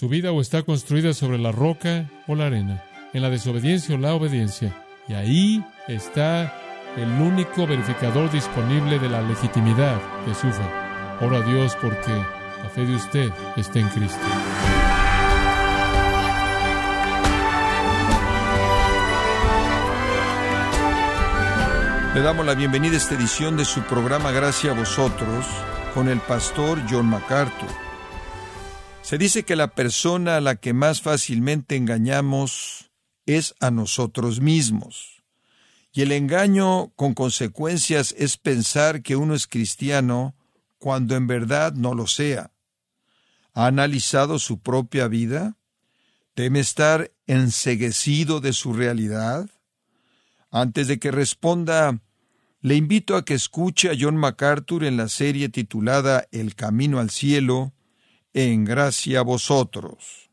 Su vida o está construida sobre la roca o la arena, en la desobediencia o la obediencia. Y ahí está el único verificador disponible de la legitimidad de su fe. Ora a Dios porque la fe de usted está en Cristo. Le damos la bienvenida a esta edición de su programa Gracia a vosotros con el pastor John MacArthur. Se dice que la persona a la que más fácilmente engañamos es a nosotros mismos. Y el engaño con consecuencias es pensar que uno es cristiano cuando en verdad no lo sea. ¿Ha analizado su propia vida? ¿Teme estar enseguecido de su realidad? Antes de que responda, le invito a que escuche a John MacArthur en la serie titulada El Camino al Cielo, en gracia a vosotros.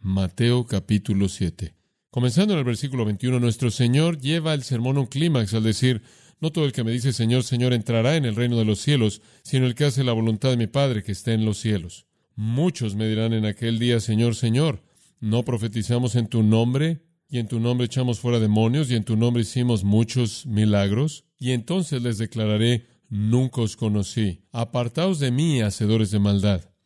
Mateo capítulo 7. Comenzando en el versículo 21, nuestro Señor lleva el sermón a un clímax al decir, no todo el que me dice Señor, Señor entrará en el reino de los cielos, sino el que hace la voluntad de mi Padre que está en los cielos. Muchos me dirán en aquel día, Señor, Señor, ¿no profetizamos en tu nombre? y en tu nombre echamos fuera demonios, y en tu nombre hicimos muchos milagros. Y entonces les declararé, nunca os conocí. Apartaos de mí, hacedores de maldad.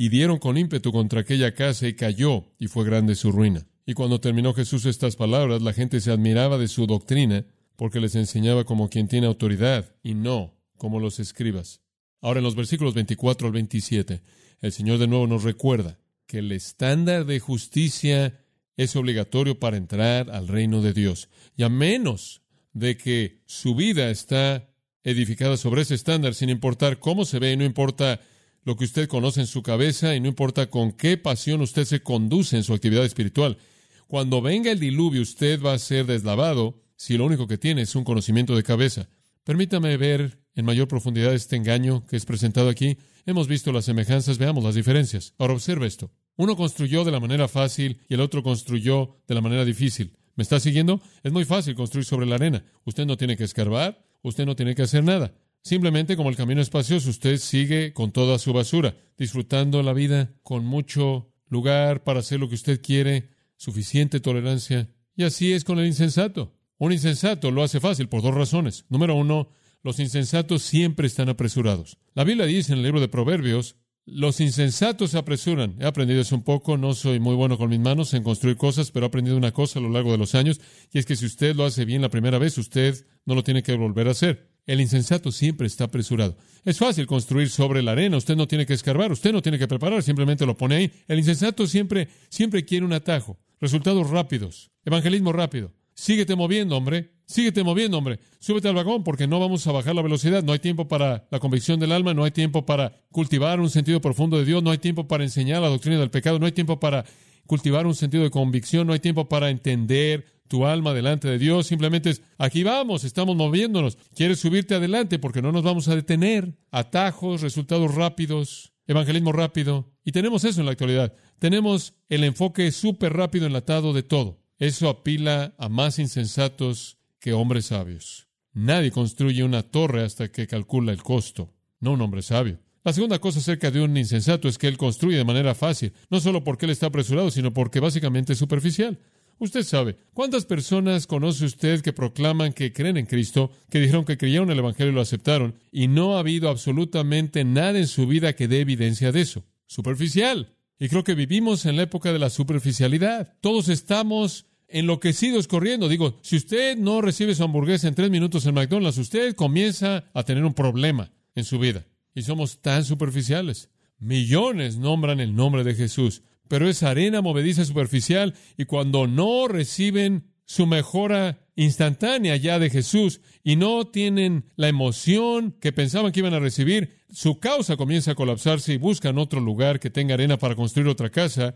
y dieron con ímpetu contra aquella casa, y cayó, y fue grande su ruina. Y cuando terminó Jesús estas palabras, la gente se admiraba de su doctrina, porque les enseñaba como quien tiene autoridad, y no como los escribas. Ahora en los versículos 24 al 27, el Señor de nuevo nos recuerda que el estándar de justicia es obligatorio para entrar al reino de Dios. Y a menos de que su vida está edificada sobre ese estándar, sin importar cómo se ve, y no importa lo que usted conoce en su cabeza, y no importa con qué pasión usted se conduce en su actividad espiritual. Cuando venga el diluvio, usted va a ser deslavado si lo único que tiene es un conocimiento de cabeza. Permítame ver en mayor profundidad este engaño que es presentado aquí. Hemos visto las semejanzas, veamos las diferencias. Ahora observe esto. Uno construyó de la manera fácil y el otro construyó de la manera difícil. ¿Me está siguiendo? Es muy fácil construir sobre la arena. Usted no tiene que escarbar, usted no tiene que hacer nada. Simplemente como el camino espacioso, usted sigue con toda su basura, disfrutando la vida con mucho lugar para hacer lo que usted quiere, suficiente tolerancia. Y así es con el insensato. Un insensato lo hace fácil por dos razones. Número uno, los insensatos siempre están apresurados. La Biblia dice en el libro de Proverbios los insensatos se apresuran. He aprendido eso un poco, no soy muy bueno con mis manos en construir cosas, pero he aprendido una cosa a lo largo de los años, y es que si usted lo hace bien la primera vez, usted no lo tiene que volver a hacer. El insensato siempre está apresurado. Es fácil construir sobre la arena, usted no tiene que escarbar, usted no tiene que preparar, simplemente lo pone ahí. El insensato siempre, siempre quiere un atajo, resultados rápidos, evangelismo rápido. Síguete moviendo, hombre. Síguete moviendo, hombre. Súbete al vagón porque no vamos a bajar la velocidad. No hay tiempo para la convicción del alma, no hay tiempo para cultivar un sentido profundo de Dios, no hay tiempo para enseñar la doctrina del pecado, no hay tiempo para cultivar un sentido de convicción, no hay tiempo para entender tu alma delante de Dios. Simplemente es, aquí vamos, estamos moviéndonos. Quieres subirte adelante porque no nos vamos a detener. Atajos, resultados rápidos, evangelismo rápido. Y tenemos eso en la actualidad. Tenemos el enfoque súper rápido enlatado de todo. Eso apila a más insensatos que hombres sabios. Nadie construye una torre hasta que calcula el costo, no un hombre sabio. La segunda cosa acerca de un insensato es que él construye de manera fácil, no solo porque él está apresurado, sino porque básicamente es superficial. Usted sabe, ¿cuántas personas conoce usted que proclaman que creen en Cristo, que dijeron que creyeron el Evangelio y lo aceptaron, y no ha habido absolutamente nada en su vida que dé evidencia de eso? Superficial. Y creo que vivimos en la época de la superficialidad. Todos estamos enloquecidos corriendo. Digo, si usted no recibe su hamburguesa en tres minutos en McDonald's, usted comienza a tener un problema en su vida. Y somos tan superficiales. Millones nombran el nombre de Jesús, pero es arena movediza superficial y cuando no reciben su mejora instantánea ya de Jesús y no tienen la emoción que pensaban que iban a recibir, su causa comienza a colapsarse y buscan otro lugar que tenga arena para construir otra casa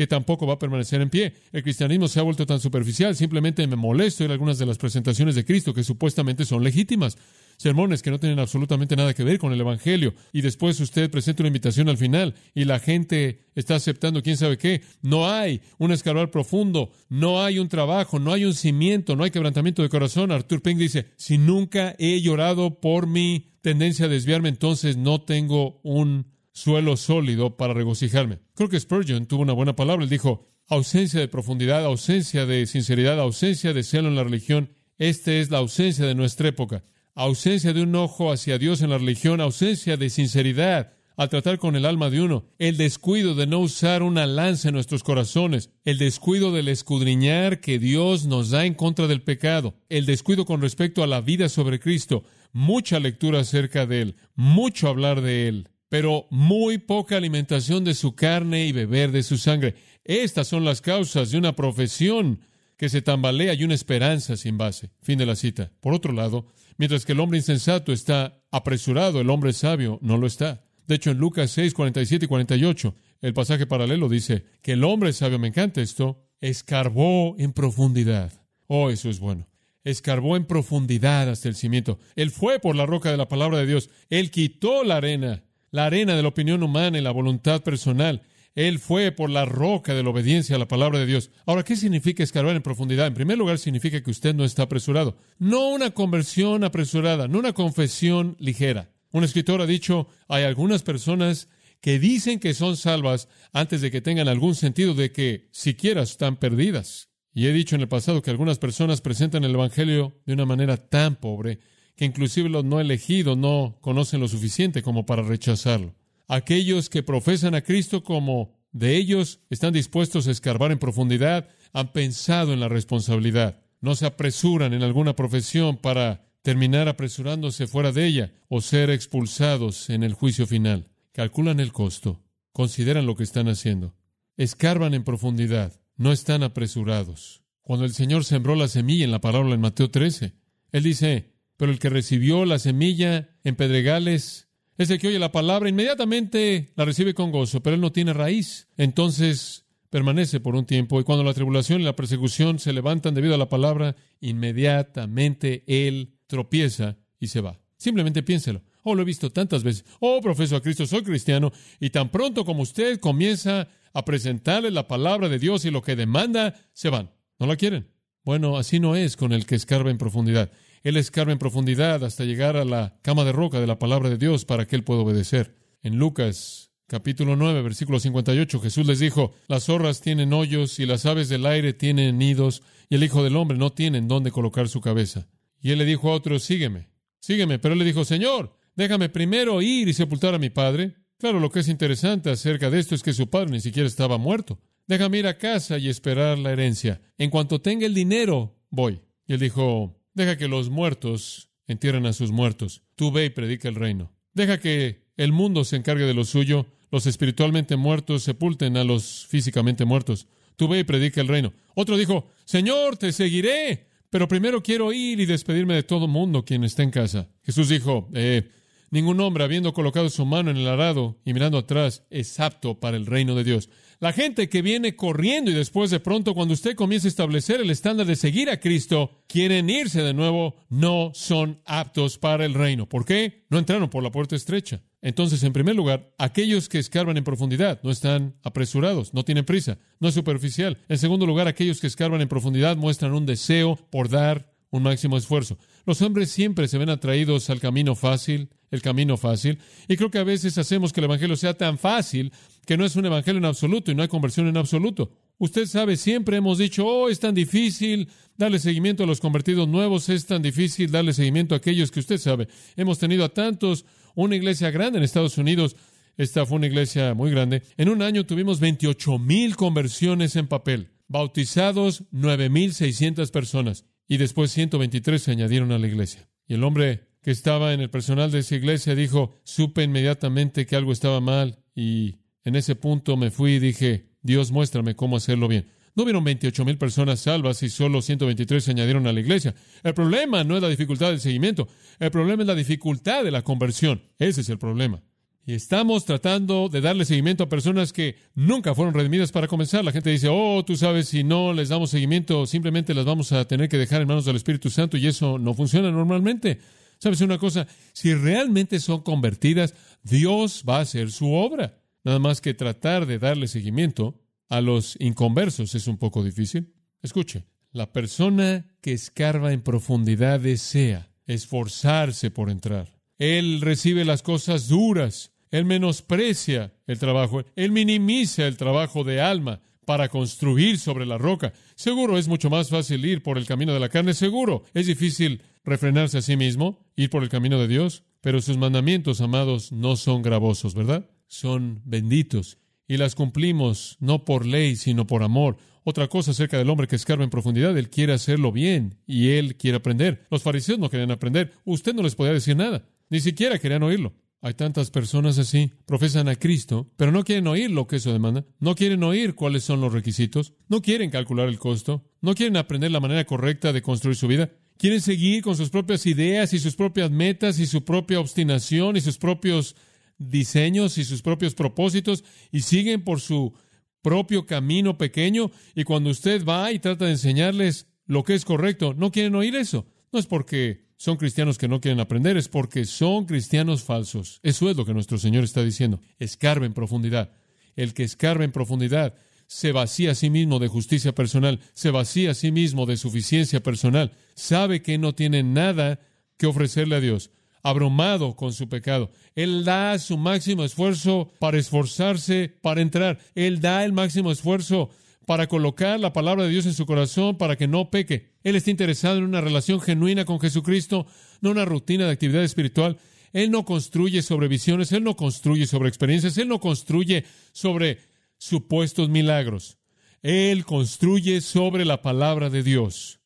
que tampoco va a permanecer en pie. El cristianismo se ha vuelto tan superficial, simplemente me molesto en algunas de las presentaciones de Cristo que supuestamente son legítimas. Sermones que no tienen absolutamente nada que ver con el Evangelio. Y después usted presenta una invitación al final y la gente está aceptando quién sabe qué. No hay un escarbar profundo, no hay un trabajo, no hay un cimiento, no hay quebrantamiento de corazón. Arthur Pink dice, si nunca he llorado por mi tendencia a desviarme, entonces no tengo un suelo sólido para regocijarme. Creo que Spurgeon tuvo una buena palabra. Él dijo, ausencia de profundidad, ausencia de sinceridad, ausencia de celo en la religión. Esta es la ausencia de nuestra época. Ausencia de un ojo hacia Dios en la religión, ausencia de sinceridad al tratar con el alma de uno, el descuido de no usar una lanza en nuestros corazones, el descuido del escudriñar que Dios nos da en contra del pecado, el descuido con respecto a la vida sobre Cristo, mucha lectura acerca de Él, mucho hablar de Él, pero muy poca alimentación de su carne y beber de su sangre. Estas son las causas de una profesión que se tambalea y una esperanza sin base. Fin de la cita. Por otro lado, mientras que el hombre insensato está apresurado, el hombre sabio no lo está. De hecho, en Lucas 6, 47 y 48, el pasaje paralelo dice que el hombre sabio, me encanta esto, escarbó en profundidad. Oh, eso es bueno. Escarbó en profundidad hasta el cimiento. Él fue por la roca de la palabra de Dios. Él quitó la arena la arena de la opinión humana y la voluntad personal. Él fue por la roca de la obediencia a la palabra de Dios. Ahora, ¿qué significa escarbar en profundidad? En primer lugar, significa que usted no está apresurado. No una conversión apresurada, no una confesión ligera. Un escritor ha dicho, hay algunas personas que dicen que son salvas antes de que tengan algún sentido de que siquiera están perdidas. Y he dicho en el pasado que algunas personas presentan el Evangelio de una manera tan pobre que inclusive los no elegidos no conocen lo suficiente como para rechazarlo. Aquellos que profesan a Cristo como de ellos están dispuestos a escarbar en profundidad, han pensado en la responsabilidad, no se apresuran en alguna profesión para terminar apresurándose fuera de ella o ser expulsados en el juicio final. Calculan el costo, consideran lo que están haciendo, escarban en profundidad, no están apresurados. Cuando el Señor sembró la semilla en la palabra en Mateo 13, Él dice, pero el que recibió la semilla en pedregales es el que oye la palabra, inmediatamente la recibe con gozo, pero él no tiene raíz. Entonces permanece por un tiempo y cuando la tribulación y la persecución se levantan debido a la palabra, inmediatamente él tropieza y se va. Simplemente piénselo. Oh, lo he visto tantas veces. Oh, profeso a Cristo, soy cristiano. Y tan pronto como usted comienza a presentarle la palabra de Dios y lo que demanda, se van. No la quieren. Bueno, así no es con el que escarba en profundidad. Él escarba en profundidad hasta llegar a la cama de roca de la palabra de Dios para que él pueda obedecer. En Lucas capítulo 9, versículo 58, Jesús les dijo, las zorras tienen hoyos y las aves del aire tienen nidos y el Hijo del Hombre no tiene en dónde colocar su cabeza. Y él le dijo a otro, sígueme, sígueme. Pero él le dijo, Señor, déjame primero ir y sepultar a mi padre. Claro, lo que es interesante acerca de esto es que su padre ni siquiera estaba muerto. Déjame ir a casa y esperar la herencia. En cuanto tenga el dinero, voy. Y él dijo, Deja que los muertos entierren a sus muertos. Tú ve y predica el reino. Deja que el mundo se encargue de lo suyo. Los espiritualmente muertos sepulten a los físicamente muertos. Tú ve y predica el reino. Otro dijo, Señor, te seguiré, pero primero quiero ir y despedirme de todo mundo quien está en casa. Jesús dijo, eh, ningún hombre habiendo colocado su mano en el arado y mirando atrás es apto para el reino de Dios. La gente que viene corriendo y después de pronto cuando usted comienza a establecer el estándar de seguir a Cristo, quieren irse de nuevo, no son aptos para el reino. ¿Por qué? No entraron por la puerta estrecha. Entonces, en primer lugar, aquellos que escarban en profundidad no están apresurados, no tienen prisa, no es superficial. En segundo lugar, aquellos que escarban en profundidad muestran un deseo por dar un máximo esfuerzo. Los hombres siempre se ven atraídos al camino fácil, el camino fácil, y creo que a veces hacemos que el Evangelio sea tan fácil que no es un evangelio en absoluto y no hay conversión en absoluto. Usted sabe, siempre hemos dicho, oh, es tan difícil darle seguimiento a los convertidos nuevos, es tan difícil darle seguimiento a aquellos que usted sabe. Hemos tenido a tantos, una iglesia grande en Estados Unidos, esta fue una iglesia muy grande. En un año tuvimos 28 mil conversiones en papel, bautizados 9.600 personas y después 123 se añadieron a la iglesia. Y el hombre que estaba en el personal de esa iglesia dijo, supe inmediatamente que algo estaba mal y en ese punto me fui y dije, Dios, muéstrame cómo hacerlo bien. No hubieron 28 mil personas salvas y solo 123 se añadieron a la iglesia. El problema no es la dificultad del seguimiento, el problema es la dificultad de la conversión. Ese es el problema. Y estamos tratando de darle seguimiento a personas que nunca fueron redimidas para comenzar. La gente dice, oh, tú sabes, si no les damos seguimiento, simplemente las vamos a tener que dejar en manos del Espíritu Santo y eso no funciona normalmente. ¿Sabes una cosa? Si realmente son convertidas, Dios va a hacer su obra. Nada más que tratar de darle seguimiento a los inconversos es un poco difícil. Escuche, la persona que escarba en profundidad desea esforzarse por entrar. Él recibe las cosas duras, él menosprecia el trabajo, él minimiza el trabajo de alma para construir sobre la roca. Seguro es mucho más fácil ir por el camino de la carne, seguro es difícil refrenarse a sí mismo, ir por el camino de Dios, pero sus mandamientos, amados, no son gravosos, ¿verdad? Son benditos y las cumplimos no por ley, sino por amor. Otra cosa acerca del hombre que escarba en profundidad, él quiere hacerlo bien y él quiere aprender. Los fariseos no querían aprender, usted no les podía decir nada, ni siquiera querían oírlo. Hay tantas personas así, profesan a Cristo, pero no quieren oír lo que eso demanda, no quieren oír cuáles son los requisitos, no quieren calcular el costo, no quieren aprender la manera correcta de construir su vida, quieren seguir con sus propias ideas y sus propias metas y su propia obstinación y sus propios diseños y sus propios propósitos y siguen por su propio camino pequeño. Y cuando usted va y trata de enseñarles lo que es correcto, no quieren oír eso. No es porque son cristianos que no quieren aprender, es porque son cristianos falsos. Eso es lo que nuestro Señor está diciendo. Escarbe en profundidad. El que escarbe en profundidad se vacía a sí mismo de justicia personal, se vacía a sí mismo de suficiencia personal, sabe que no tiene nada que ofrecerle a Dios, abrumado con su pecado. Él da su máximo esfuerzo para esforzarse, para entrar. Él da el máximo esfuerzo para colocar la palabra de Dios en su corazón para que no peque. Él está interesado en una relación genuina con Jesucristo, no una rutina de actividad espiritual. Él no construye sobre visiones, Él no construye sobre experiencias, Él no construye sobre supuestos milagros. Él construye sobre la palabra de Dios.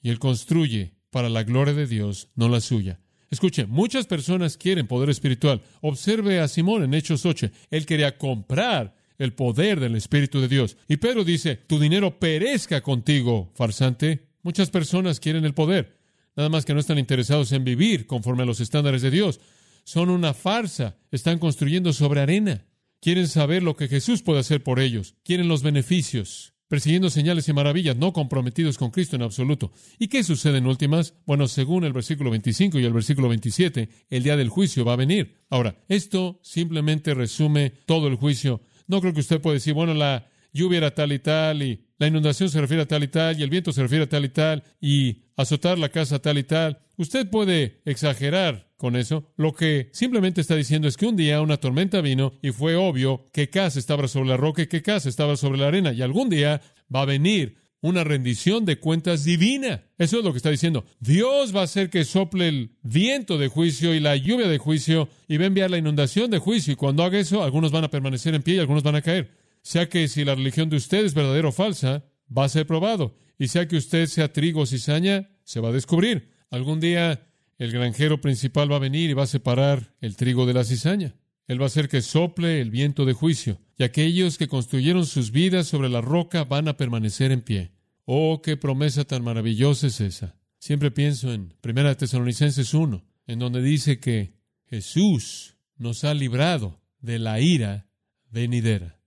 Y Él construye para la gloria de Dios, no la suya. Escuche, muchas personas quieren poder espiritual. Observe a Simón en Hechos 8. Él quería comprar el poder del Espíritu de Dios. Y Pedro dice, tu dinero perezca contigo, farsante. Muchas personas quieren el poder, nada más que no están interesados en vivir conforme a los estándares de Dios. Son una farsa, están construyendo sobre arena. Quieren saber lo que Jesús puede hacer por ellos, quieren los beneficios, persiguiendo señales y maravillas, no comprometidos con Cristo en absoluto. ¿Y qué sucede en últimas? Bueno, según el versículo 25 y el versículo 27, el día del juicio va a venir. Ahora, esto simplemente resume todo el juicio no creo que usted pueda decir, bueno, la lluvia era tal y tal, y la inundación se refiere a tal y tal, y el viento se refiere a tal y tal, y azotar la casa tal y tal. Usted puede exagerar con eso. Lo que simplemente está diciendo es que un día una tormenta vino y fue obvio que casa estaba sobre la roca y que casa estaba sobre la arena, y algún día va a venir una rendición de cuentas divina. Eso es lo que está diciendo. Dios va a hacer que sople el viento de juicio y la lluvia de juicio y va a enviar la inundación de juicio. Y cuando haga eso, algunos van a permanecer en pie y algunos van a caer. Sea que si la religión de usted es verdadera o falsa, va a ser probado. Y sea que usted sea trigo o cizaña, se va a descubrir. Algún día el granjero principal va a venir y va a separar el trigo de la cizaña. Él va a hacer que sople el viento de juicio, y aquellos que construyeron sus vidas sobre la roca van a permanecer en pie. Oh, qué promesa tan maravillosa es esa. Siempre pienso en 1 Tesalonicenses 1, en donde dice que Jesús nos ha librado de la ira venidera.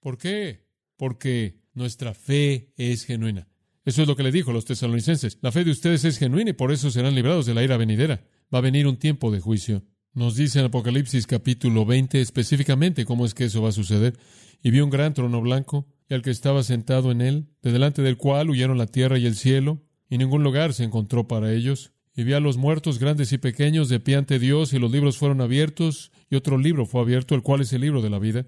¿Por qué? Porque nuestra fe es genuina. Eso es lo que le dijo a los tesalonicenses. La fe de ustedes es genuina y por eso serán librados de la ira venidera. Va a venir un tiempo de juicio. Nos dice en Apocalipsis capítulo 20 específicamente cómo es que eso va a suceder. Y vio un gran trono blanco y al que estaba sentado en él, de delante del cual huyeron la tierra y el cielo, y ningún lugar se encontró para ellos. Y vi a los muertos grandes y pequeños de pie ante Dios, y los libros fueron abiertos, y otro libro fue abierto, el cual es el libro de la vida.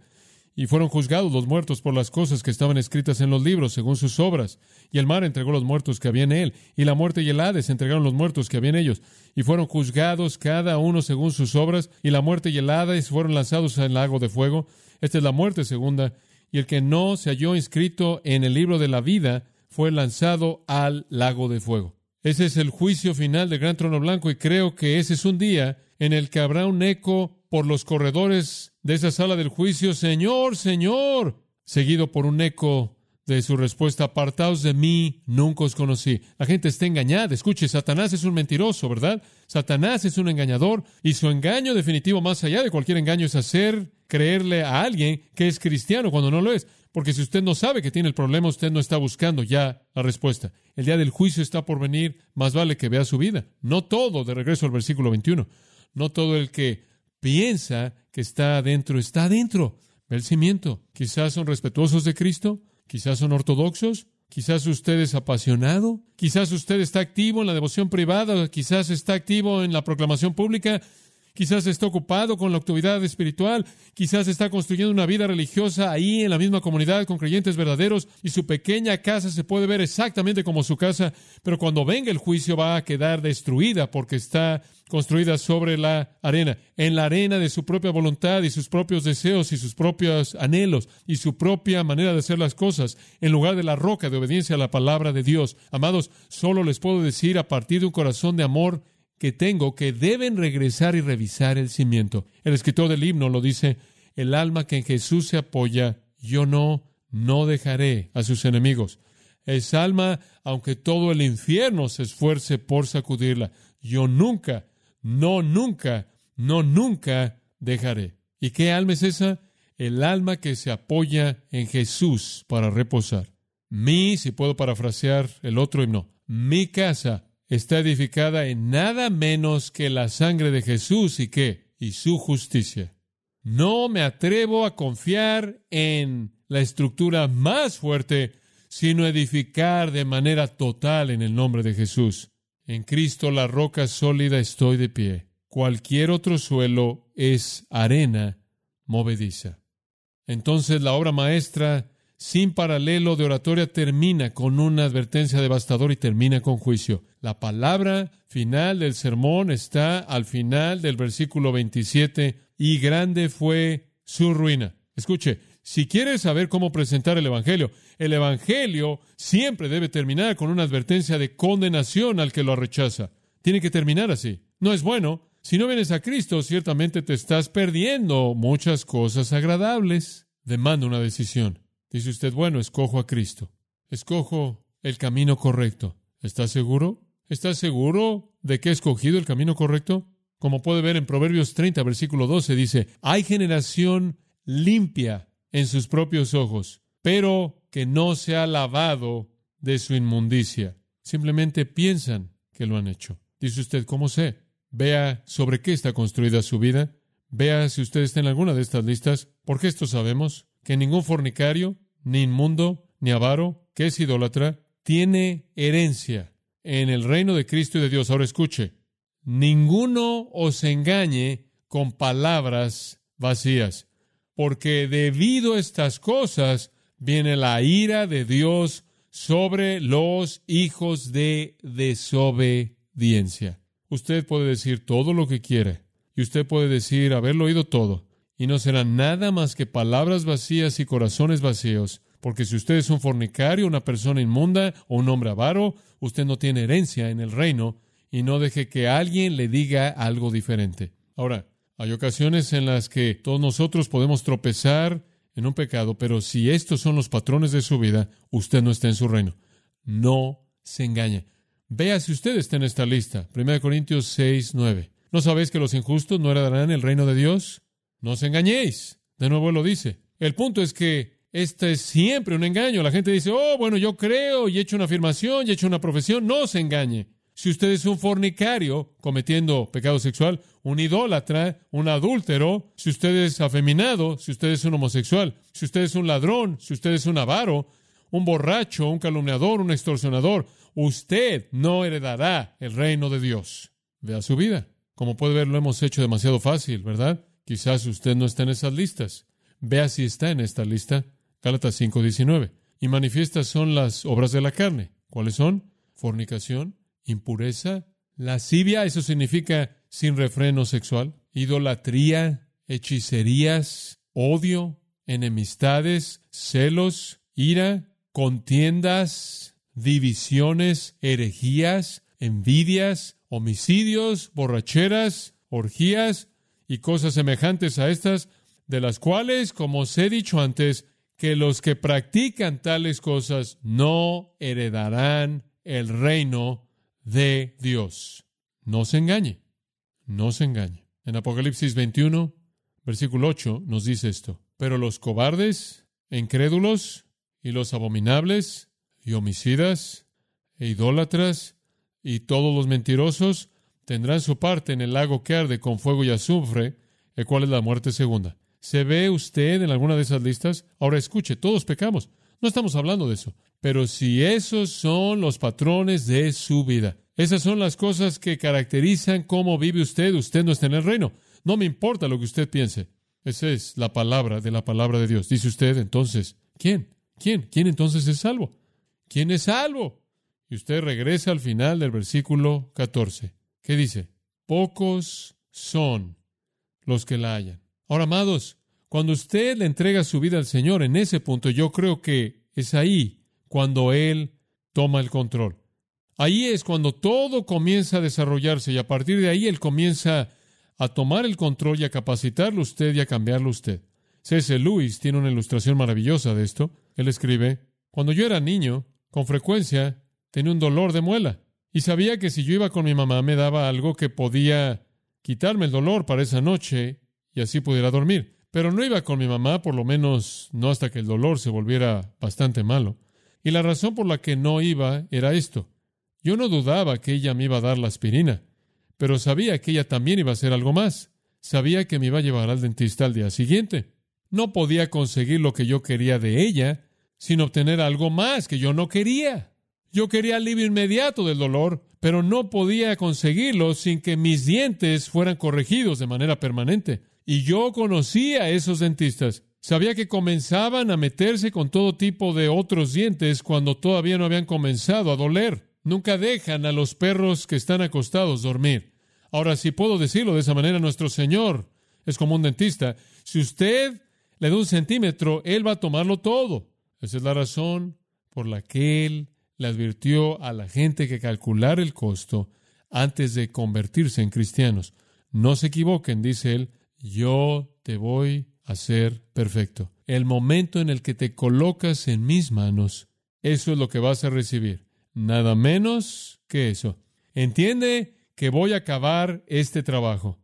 Y fueron juzgados los muertos por las cosas que estaban escritas en los libros, según sus obras. Y el mar entregó los muertos que había en él, y la muerte y el Hades entregaron los muertos que había en ellos. Y fueron juzgados cada uno según sus obras, y la muerte y el Hades fueron lanzados al lago de fuego. Esta es la muerte segunda. Y el que no se halló inscrito en el libro de la vida fue lanzado al lago de fuego. Ese es el juicio final del gran trono blanco, y creo que ese es un día en el que habrá un eco por los corredores de esa sala del juicio, Señor, Señor, seguido por un eco de su respuesta, apartaos de mí, nunca os conocí. La gente está engañada. Escuche, Satanás es un mentiroso, ¿verdad? Satanás es un engañador y su engaño definitivo, más allá de cualquier engaño, es hacer creerle a alguien que es cristiano cuando no lo es. Porque si usted no sabe que tiene el problema, usted no está buscando ya la respuesta. El día del juicio está por venir, más vale que vea su vida. No todo, de regreso al versículo 21, no todo el que piensa que está adentro, está adentro. Ve el cimiento. Quizás son respetuosos de Cristo, quizás son ortodoxos, quizás usted es apasionado, quizás usted está activo en la devoción privada, quizás está activo en la proclamación pública, Quizás está ocupado con la actividad espiritual, quizás está construyendo una vida religiosa ahí en la misma comunidad con creyentes verdaderos y su pequeña casa se puede ver exactamente como su casa, pero cuando venga el juicio va a quedar destruida porque está construida sobre la arena, en la arena de su propia voluntad y sus propios deseos y sus propios anhelos y su propia manera de hacer las cosas, en lugar de la roca de obediencia a la palabra de Dios. Amados, solo les puedo decir a partir de un corazón de amor que tengo que deben regresar y revisar el cimiento. El escritor del himno lo dice, el alma que en Jesús se apoya, yo no, no dejaré a sus enemigos. Es alma, aunque todo el infierno se esfuerce por sacudirla, yo nunca, no nunca, no nunca dejaré. ¿Y qué alma es esa? El alma que se apoya en Jesús para reposar. Mi, si puedo parafrasear el otro himno, mi casa está edificada en nada menos que la sangre de Jesús y qué, y su justicia. No me atrevo a confiar en la estructura más fuerte, sino edificar de manera total en el nombre de Jesús. En Cristo la roca sólida estoy de pie. Cualquier otro suelo es arena movediza. Entonces la obra maestra sin paralelo de oratoria termina con una advertencia devastadora y termina con juicio. La palabra final del sermón está al final del versículo 27 y grande fue su ruina. Escuche, si quieres saber cómo presentar el Evangelio, el Evangelio siempre debe terminar con una advertencia de condenación al que lo rechaza. Tiene que terminar así. No es bueno. Si no vienes a Cristo, ciertamente te estás perdiendo muchas cosas agradables. Demanda una decisión. Dice usted, bueno, escojo a Cristo. Escojo el camino correcto. ¿Está seguro? ¿Está seguro de que ha escogido el camino correcto? Como puede ver en Proverbios 30, versículo 12, dice, hay generación limpia en sus propios ojos, pero que no se ha lavado de su inmundicia. Simplemente piensan que lo han hecho. Dice usted, ¿cómo sé? Vea sobre qué está construida su vida. Vea si usted está en alguna de estas listas. ¿Por qué esto sabemos? Que ningún fornicario, ni inmundo, ni avaro, que es idólatra, tiene herencia en el reino de Cristo y de Dios. Ahora escuche, ninguno os engañe con palabras vacías, porque debido a estas cosas viene la ira de Dios sobre los hijos de desobediencia. Usted puede decir todo lo que quiere, y usted puede decir haberlo oído todo, y no serán nada más que palabras vacías y corazones vacíos. Porque si usted es un fornicario, una persona inmunda o un hombre avaro, usted no tiene herencia en el reino y no deje que alguien le diga algo diferente. Ahora, hay ocasiones en las que todos nosotros podemos tropezar en un pecado, pero si estos son los patrones de su vida, usted no está en su reino. No se engañe. Vea si usted está en esta lista. 1 Corintios 6, 9. ¿No sabéis que los injustos no heredarán el reino de Dios? No os engañéis. De nuevo lo dice. El punto es que este es siempre un engaño. La gente dice, oh, bueno, yo creo y he hecho una afirmación y he hecho una profesión. No se engañe. Si usted es un fornicario cometiendo pecado sexual, un idólatra, un adúltero, si usted es afeminado, si usted es un homosexual, si usted es un ladrón, si usted es un avaro, un borracho, un calumniador, un extorsionador, usted no heredará el reino de Dios. Vea su vida. Como puede ver, lo hemos hecho demasiado fácil, ¿verdad? Quizás usted no está en esas listas. Vea si está en esta lista. Gálatas 5:19. Y manifiestas son las obras de la carne. ¿Cuáles son? Fornicación, impureza, lascivia, eso significa sin refreno sexual, idolatría, hechicerías, odio, enemistades, celos, ira, contiendas, divisiones, herejías, envidias, homicidios, borracheras, orgías y cosas semejantes a estas, de las cuales, como os he dicho antes, que los que practican tales cosas no heredarán el reino de Dios. No se engañe, no se engañe. En Apocalipsis 21, versículo 8, nos dice esto. Pero los cobardes, incrédulos, y los abominables, y homicidas, e idólatras, y todos los mentirosos, tendrán su parte en el lago que arde con fuego y azufre, el cual es la muerte segunda. ¿Se ve usted en alguna de esas listas? Ahora escuche, todos pecamos. No estamos hablando de eso. Pero si esos son los patrones de su vida, esas son las cosas que caracterizan cómo vive usted, usted no está en el reino. No me importa lo que usted piense. Esa es la palabra de la palabra de Dios. Dice usted, entonces, ¿quién? ¿Quién? ¿Quién entonces es salvo? ¿Quién es salvo? Y usted regresa al final del versículo 14. ¿Qué dice? Pocos son los que la hallan. Ahora, amados, cuando usted le entrega su vida al Señor, en ese punto yo creo que es ahí cuando Él toma el control. Ahí es cuando todo comienza a desarrollarse y a partir de ahí Él comienza a tomar el control y a capacitarlo usted y a cambiarlo usted. C.S. Lewis tiene una ilustración maravillosa de esto. Él escribe, cuando yo era niño, con frecuencia tenía un dolor de muela. Y sabía que si yo iba con mi mamá me daba algo que podía quitarme el dolor para esa noche y así pudiera dormir. Pero no iba con mi mamá, por lo menos no hasta que el dolor se volviera bastante malo. Y la razón por la que no iba era esto. Yo no dudaba que ella me iba a dar la aspirina, pero sabía que ella también iba a hacer algo más. Sabía que me iba a llevar al dentista al día siguiente. No podía conseguir lo que yo quería de ella sin obtener algo más que yo no quería. Yo quería alivio inmediato del dolor, pero no podía conseguirlo sin que mis dientes fueran corregidos de manera permanente. Y yo conocía a esos dentistas. Sabía que comenzaban a meterse con todo tipo de otros dientes cuando todavía no habían comenzado a doler. Nunca dejan a los perros que están acostados dormir. Ahora, si puedo decirlo de esa manera, nuestro Señor es como un dentista. Si usted le da un centímetro, Él va a tomarlo todo. Esa es la razón por la que Él le advirtió a la gente que calcular el costo antes de convertirse en cristianos. No se equivoquen, dice él, yo te voy a hacer perfecto. El momento en el que te colocas en mis manos, eso es lo que vas a recibir. Nada menos que eso. Entiende que voy a acabar este trabajo.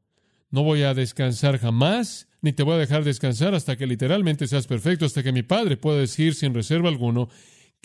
No voy a descansar jamás, ni te voy a dejar descansar hasta que literalmente seas perfecto, hasta que mi Padre pueda decir sin reserva alguno,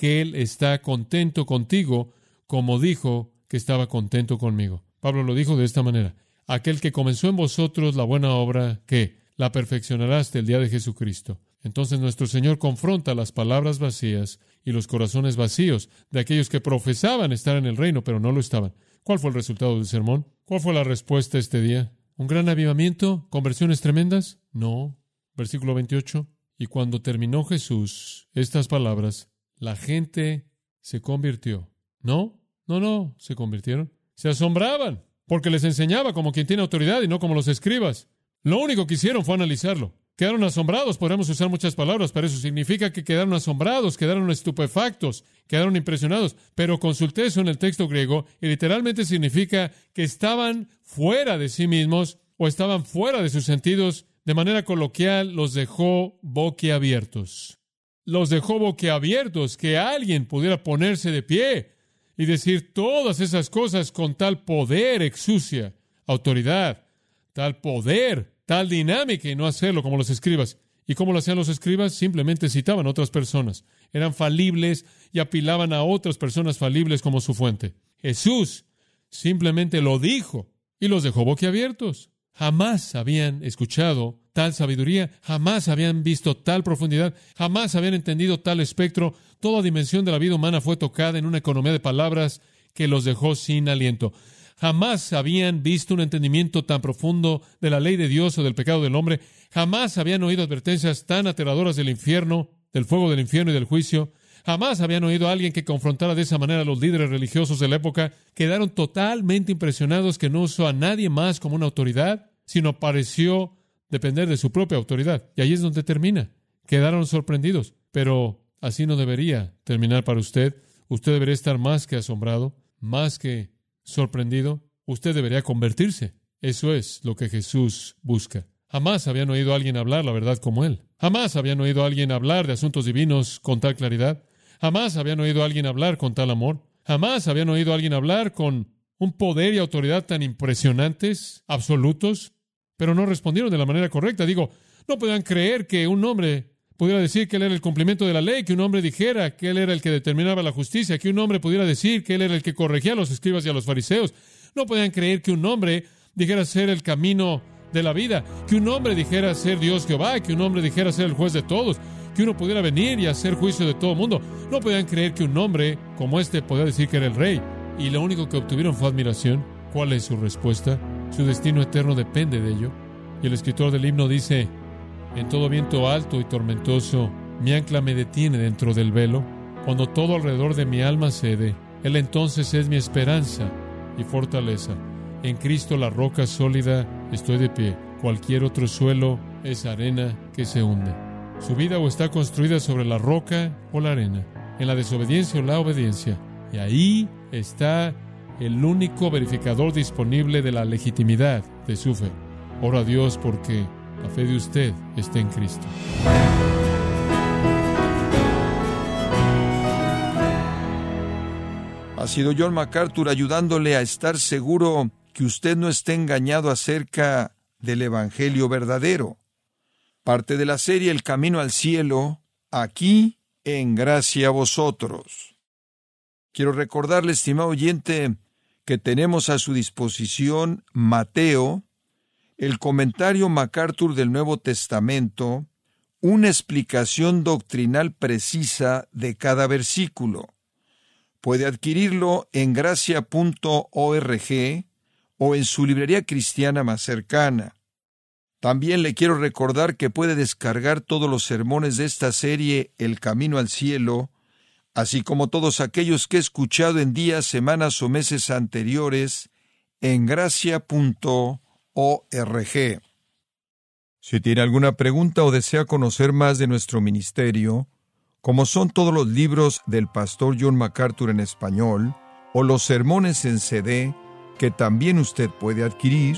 que Él está contento contigo, como dijo que estaba contento conmigo. Pablo lo dijo de esta manera. Aquel que comenzó en vosotros la buena obra, que la perfeccionará hasta el día de Jesucristo. Entonces nuestro Señor confronta las palabras vacías y los corazones vacíos de aquellos que profesaban estar en el reino, pero no lo estaban. ¿Cuál fue el resultado del sermón? ¿Cuál fue la respuesta este día? ¿Un gran avivamiento? ¿Conversiones tremendas? No. Versículo 28. Y cuando terminó Jesús estas palabras, la gente se convirtió. No, no, no, se convirtieron. Se asombraban, porque les enseñaba como quien tiene autoridad y no como los escribas. Lo único que hicieron fue analizarlo. Quedaron asombrados, podríamos usar muchas palabras, pero eso significa que quedaron asombrados, quedaron estupefactos, quedaron impresionados. Pero consulté eso en el texto griego y literalmente significa que estaban fuera de sí mismos o estaban fuera de sus sentidos. De manera coloquial, los dejó boquiabiertos los dejó boquiabiertos, que alguien pudiera ponerse de pie y decir todas esas cosas con tal poder exucia, autoridad, tal poder, tal dinámica y no hacerlo como los escribas. ¿Y cómo lo hacían los escribas? Simplemente citaban a otras personas. Eran falibles y apilaban a otras personas falibles como su fuente. Jesús simplemente lo dijo y los dejó boquiabiertos. Jamás habían escuchado tal sabiduría, jamás habían visto tal profundidad, jamás habían entendido tal espectro. Toda dimensión de la vida humana fue tocada en una economía de palabras que los dejó sin aliento. Jamás habían visto un entendimiento tan profundo de la ley de Dios o del pecado del hombre. Jamás habían oído advertencias tan aterradoras del infierno, del fuego del infierno y del juicio. Jamás habían oído a alguien que confrontara de esa manera a los líderes religiosos de la época. Quedaron totalmente impresionados que no usó a nadie más como una autoridad, sino pareció depender de su propia autoridad. Y ahí es donde termina. Quedaron sorprendidos, pero así no debería terminar para usted. Usted debería estar más que asombrado, más que sorprendido. Usted debería convertirse. Eso es lo que Jesús busca. Jamás habían oído a alguien hablar la verdad como él. Jamás habían oído a alguien hablar de asuntos divinos con tal claridad. Jamás habían oído a alguien hablar con tal amor. Jamás habían oído a alguien hablar con un poder y autoridad tan impresionantes, absolutos, pero no respondieron de la manera correcta. Digo, no podían creer que un hombre pudiera decir que él era el cumplimiento de la ley, que un hombre dijera que él era el que determinaba la justicia, que un hombre pudiera decir que él era el que corregía a los escribas y a los fariseos. No podían creer que un hombre dijera ser el camino de la vida, que un hombre dijera ser Dios Jehová, que un hombre dijera ser el juez de todos, que uno pudiera venir y hacer juicio de todo mundo. No podían creer que un hombre como este podía decir que era el rey. Y lo único que obtuvieron fue admiración. ¿Cuál es su respuesta? Su destino eterno depende de ello. Y el escritor del himno dice, en todo viento alto y tormentoso, mi ancla me detiene dentro del velo. Cuando todo alrededor de mi alma cede, Él entonces es mi esperanza y fortaleza. En Cristo la roca sólida estoy de pie. Cualquier otro suelo es arena que se hunde. Su vida o está construida sobre la roca o la arena, en la desobediencia o la obediencia. Y ahí está el único verificador disponible de la legitimidad de su fe. Ora a Dios porque la fe de usted está en Cristo. Ha sido John MacArthur ayudándole a estar seguro que usted no esté engañado acerca del Evangelio verdadero. Parte de la serie El Camino al Cielo, aquí en gracia a vosotros. Quiero recordarle, estimado oyente, que tenemos a su disposición Mateo, el comentario MacArthur del Nuevo Testamento, una explicación doctrinal precisa de cada versículo. Puede adquirirlo en gracia.org o en su librería cristiana más cercana. También le quiero recordar que puede descargar todos los sermones de esta serie El Camino al Cielo, así como todos aquellos que he escuchado en días, semanas o meses anteriores en gracia.org. Si tiene alguna pregunta o desea conocer más de nuestro ministerio, como son todos los libros del pastor John MacArthur en español o los sermones en CD, que también usted puede adquirir,